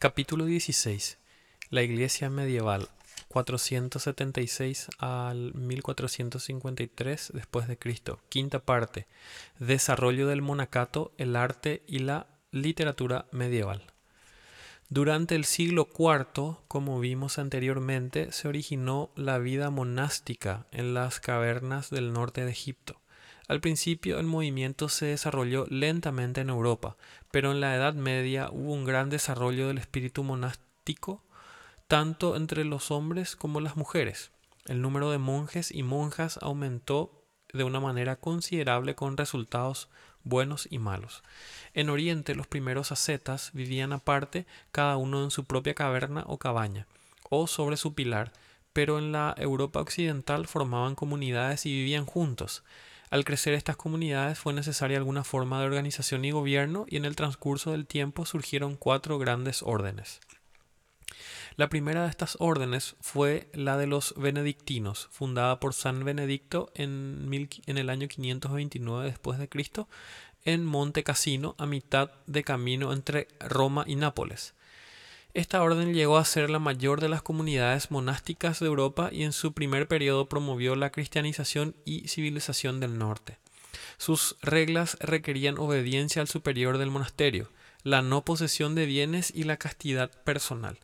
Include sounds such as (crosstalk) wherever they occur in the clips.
Capítulo 16. La Iglesia medieval 476 al 1453 después de Cristo. Quinta parte. Desarrollo del monacato, el arte y la literatura medieval. Durante el siglo IV, como vimos anteriormente, se originó la vida monástica en las cavernas del norte de Egipto. Al principio el movimiento se desarrolló lentamente en Europa, pero en la Edad Media hubo un gran desarrollo del espíritu monástico tanto entre los hombres como las mujeres. El número de monjes y monjas aumentó de una manera considerable con resultados buenos y malos. En Oriente los primeros ascetas vivían aparte, cada uno en su propia caverna o cabaña, o sobre su pilar, pero en la Europa occidental formaban comunidades y vivían juntos. Al crecer estas comunidades fue necesaria alguna forma de organización y gobierno y en el transcurso del tiempo surgieron cuatro grandes órdenes. La primera de estas órdenes fue la de los benedictinos, fundada por San Benedicto en, el año 529 después de Cristo en Monte Cassino, a mitad de camino entre Roma y Nápoles. Esta orden llegó a ser la mayor de las comunidades monásticas de Europa y en su primer periodo promovió la cristianización y civilización del norte. Sus reglas requerían obediencia al superior del monasterio, la no posesión de bienes y la castidad personal.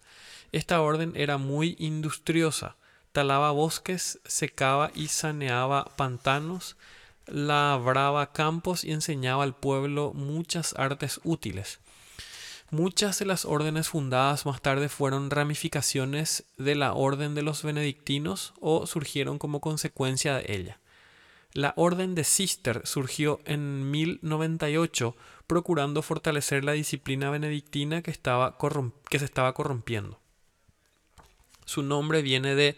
Esta orden era muy industriosa, talaba bosques, secaba y saneaba pantanos, labraba campos y enseñaba al pueblo muchas artes útiles. Muchas de las órdenes fundadas más tarde fueron ramificaciones de la orden de los benedictinos o surgieron como consecuencia de ella. La orden de Cister surgió en 1098 procurando fortalecer la disciplina benedictina que, estaba que se estaba corrompiendo. Su nombre viene de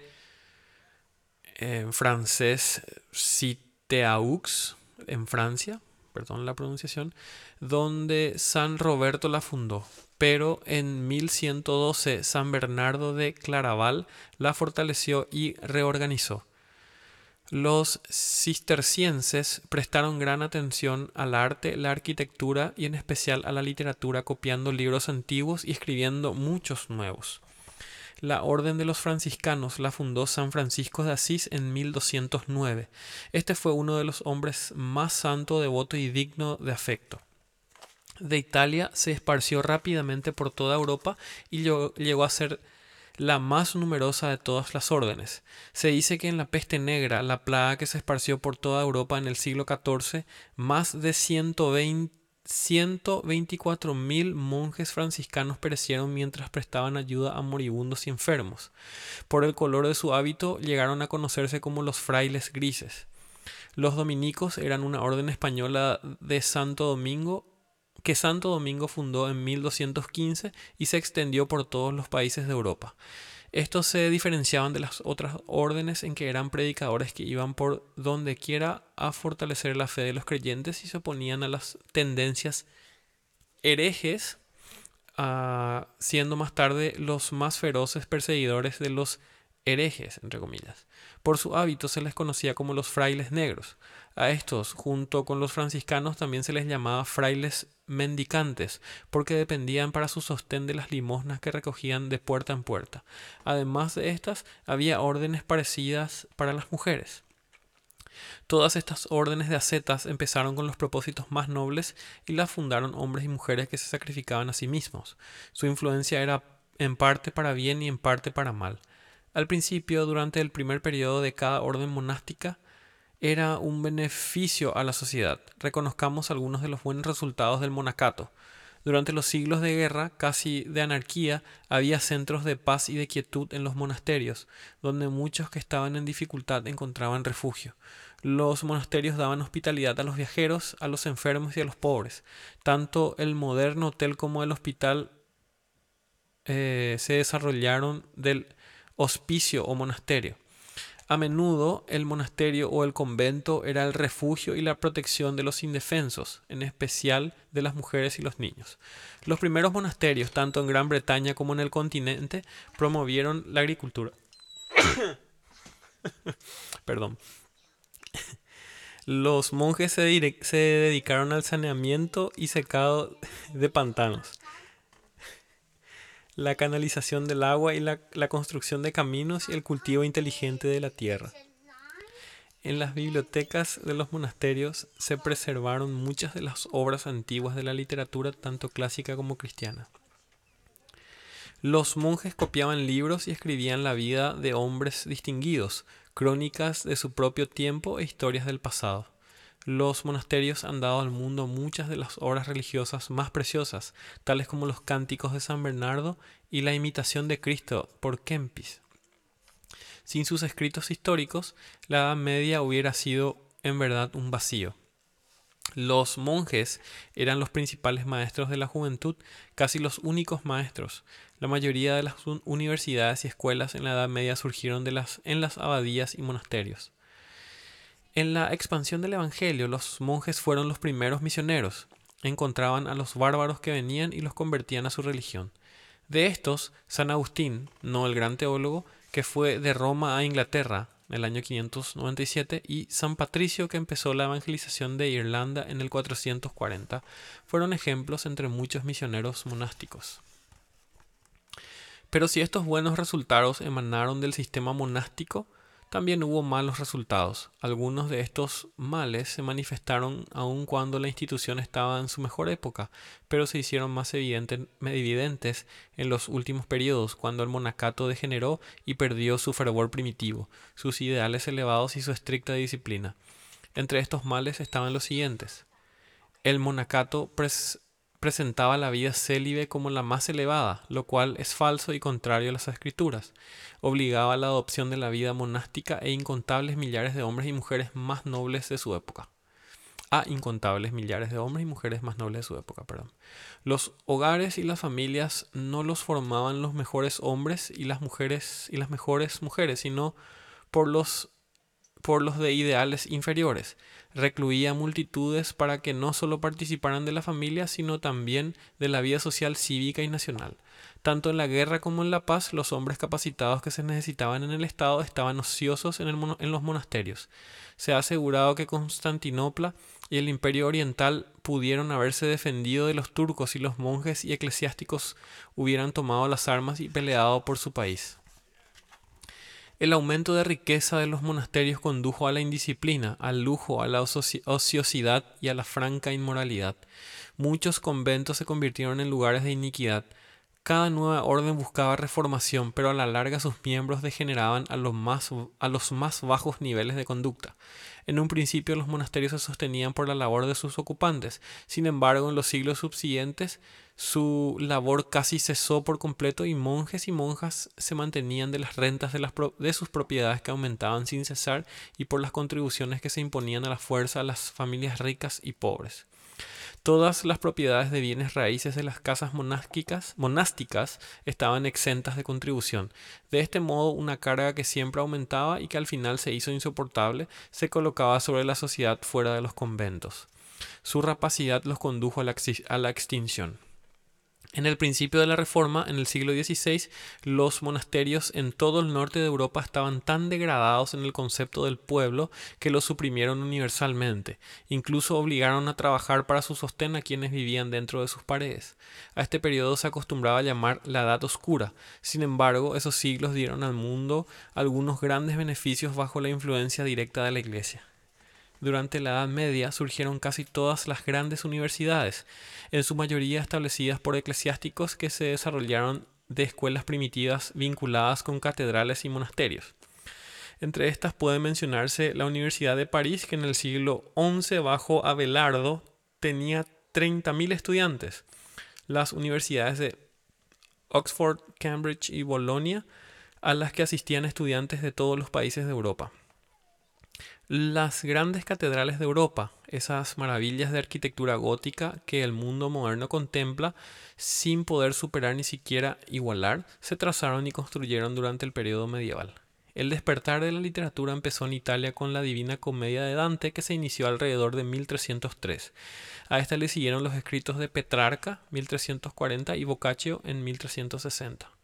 en francés Citeaux en Francia, perdón la pronunciación, donde San Roberto la fundó. Pero en 1112 San Bernardo de Claraval la fortaleció y reorganizó. Los cistercienses prestaron gran atención al arte, la arquitectura y en especial a la literatura, copiando libros antiguos y escribiendo muchos nuevos. La Orden de los Franciscanos la fundó San Francisco de Asís en 1209. Este fue uno de los hombres más santo, devoto y digno de afecto. De Italia se esparció rápidamente por toda Europa y llegó a ser la más numerosa de todas las órdenes. Se dice que en la peste negra, la plaga que se esparció por toda Europa en el siglo XIV, más de 120 124.000 monjes franciscanos perecieron mientras prestaban ayuda a moribundos y enfermos. Por el color de su hábito llegaron a conocerse como los frailes grises. Los dominicos eran una orden española de Santo Domingo que Santo Domingo fundó en 1215 y se extendió por todos los países de Europa. Estos se diferenciaban de las otras órdenes en que eran predicadores que iban por donde quiera a fortalecer la fe de los creyentes y se oponían a las tendencias herejes, ah, siendo más tarde los más feroces perseguidores de los herejes, entre comillas. Por su hábito se les conocía como los frailes negros. A estos, junto con los franciscanos, también se les llamaba frailes mendicantes, porque dependían para su sostén de las limosnas que recogían de puerta en puerta. Además de estas, había órdenes parecidas para las mujeres. Todas estas órdenes de ascetas empezaron con los propósitos más nobles y las fundaron hombres y mujeres que se sacrificaban a sí mismos. Su influencia era en parte para bien y en parte para mal. Al principio, durante el primer periodo de cada orden monástica, era un beneficio a la sociedad. Reconozcamos algunos de los buenos resultados del monacato. Durante los siglos de guerra, casi de anarquía, había centros de paz y de quietud en los monasterios, donde muchos que estaban en dificultad encontraban refugio. Los monasterios daban hospitalidad a los viajeros, a los enfermos y a los pobres. Tanto el moderno hotel como el hospital eh, se desarrollaron del hospicio o monasterio. A menudo el monasterio o el convento era el refugio y la protección de los indefensos, en especial de las mujeres y los niños. Los primeros monasterios, tanto en Gran Bretaña como en el continente, promovieron la agricultura. (coughs) Perdón. Los monjes se, se dedicaron al saneamiento y secado de pantanos la canalización del agua y la, construcción de caminos y el cultivo inteligente de la tierra. En las bibliotecas de los monasterios se preservaron muchas de las obras antiguas de la literatura, tanto clásica como cristiana. Los monjes copiaban libros y escribían la vida de hombres distinguidos, crónicas de su propio tiempo e historias del pasado. Los monasterios han dado al mundo muchas de las obras religiosas más preciosas, tales como los cánticos de San Bernardo y la imitación de Cristo por Kempis. Sin sus escritos históricos, la Edad Media hubiera sido en verdad un vacío. Los monjes eran los principales maestros de la juventud, casi los únicos maestros. La mayoría de las universidades y escuelas en la Edad Media surgieron en las abadías y monasterios. En la expansión del Evangelio, los monjes fueron los primeros misioneros. Encontraban a los bárbaros que venían y los convertían a su religión. De estos, San Agustín, no el gran teólogo, que fue de Roma a Inglaterra en el año 597, y San Patricio, que empezó la evangelización de Irlanda en el 440, fueron ejemplos entre muchos misioneros monásticos. Pero si estos buenos resultados emanaron del sistema monástico, también hubo malos resultados. Algunos de estos males se manifestaron aun cuando la institución estaba en su mejor época, pero se hicieron más evidentes en los últimos periodos, cuando el monacato degeneró y perdió su fervor primitivo, sus ideales elevados y su estricta disciplina. Entre estos males estaban los siguientes. El monacato presentaba la vida célibe como la más elevada, lo cual es falso y contrario a las escrituras. Obligaba a la adopción de la vida monástica e incontables millares de hombres y mujeres más nobles de su época. A incontables millares de hombres y mujeres más nobles de su época, perdón. Los hogares y las familias no los formaban los mejores hombres y las mujeres y las mejores mujeres, sino por los por los de ideales inferiores. Recluía multitudes para que no solo participaran de la familia, sino también de la vida social, cívica y nacional. Tanto en la guerra como en la paz, los hombres capacitados que se necesitaban en el Estado estaban ociosos en, en los monasterios. Se ha asegurado que Constantinopla y el Imperio Oriental pudieron haberse defendido de los turcos y los monjes y eclesiásticos hubieran tomado las armas y peleado por su país. El aumento de riqueza de los monasterios condujo a la indisciplina, al lujo, a la ociosidad y a la franca inmoralidad. Muchos conventos se convirtieron en lugares de iniquidad. Cada nueva orden buscaba reformación, pero a la larga sus miembros degeneraban a los más, a los más bajos niveles de conducta. En un principio los monasterios se sostenían por la labor de sus ocupantes. Sin embargo, en los siglos subsiguientes su labor casi cesó por completo y monjes y monjas se mantenían de las rentas de, las de sus propiedades que aumentaban sin cesar y por las contribuciones que se imponían a la fuerza a las familias ricas y pobres. Todas las propiedades de bienes raíces de las casas monásticas, estaban exentas de contribución. De este modo, una carga que siempre aumentaba y que al final se hizo insoportable se colocaba sobre la sociedad fuera de los conventos. Su rapacidad los condujo a la extinción. En el principio de la Reforma, en el siglo XVI, los monasterios en todo el norte de Europa estaban tan degradados en el concepto del pueblo que los suprimieron universalmente. Incluso obligaron a trabajar para su sostén a quienes vivían dentro de sus paredes. A este periodo se acostumbraba a llamar la Edad Oscura. Sin embargo, esos siglos dieron al mundo algunos grandes beneficios bajo la influencia directa de la Iglesia. Durante la Edad Media surgieron casi todas las grandes universidades, en su mayoría establecidas por eclesiásticos que se desarrollaron de escuelas primitivas vinculadas con catedrales y monasterios. Entre estas puede mencionarse la Universidad de París, que en el siglo XI bajo Abelardo tenía 30.000 estudiantes. Las universidades de Oxford, Cambridge y Bolonia, a las que asistían estudiantes de todos los países de Europa. Las grandes catedrales de Europa, esas maravillas de arquitectura gótica que el mundo moderno contempla sin poder superar ni siquiera igualar, se trazaron y construyeron durante el periodo medieval. El despertar de la literatura empezó en Italia con la Divina Comedia de Dante que se inició alrededor de 1303. A esta le siguieron los escritos de Petrarca 1340 y Boccaccio en 1360.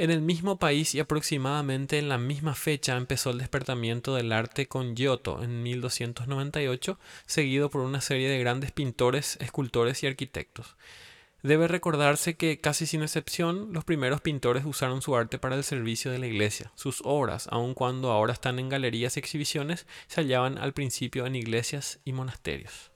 En el mismo país y aproximadamente en la misma fecha empezó el despertamiento del arte con Giotto en 1298, seguido por una serie de grandes pintores, escultores y arquitectos. Debe recordarse que, casi sin excepción, los primeros pintores usaron su arte para el servicio de la iglesia. Sus obras, aun cuando ahora están en galerías y exhibiciones, se hallaban al principio en iglesias y monasterios.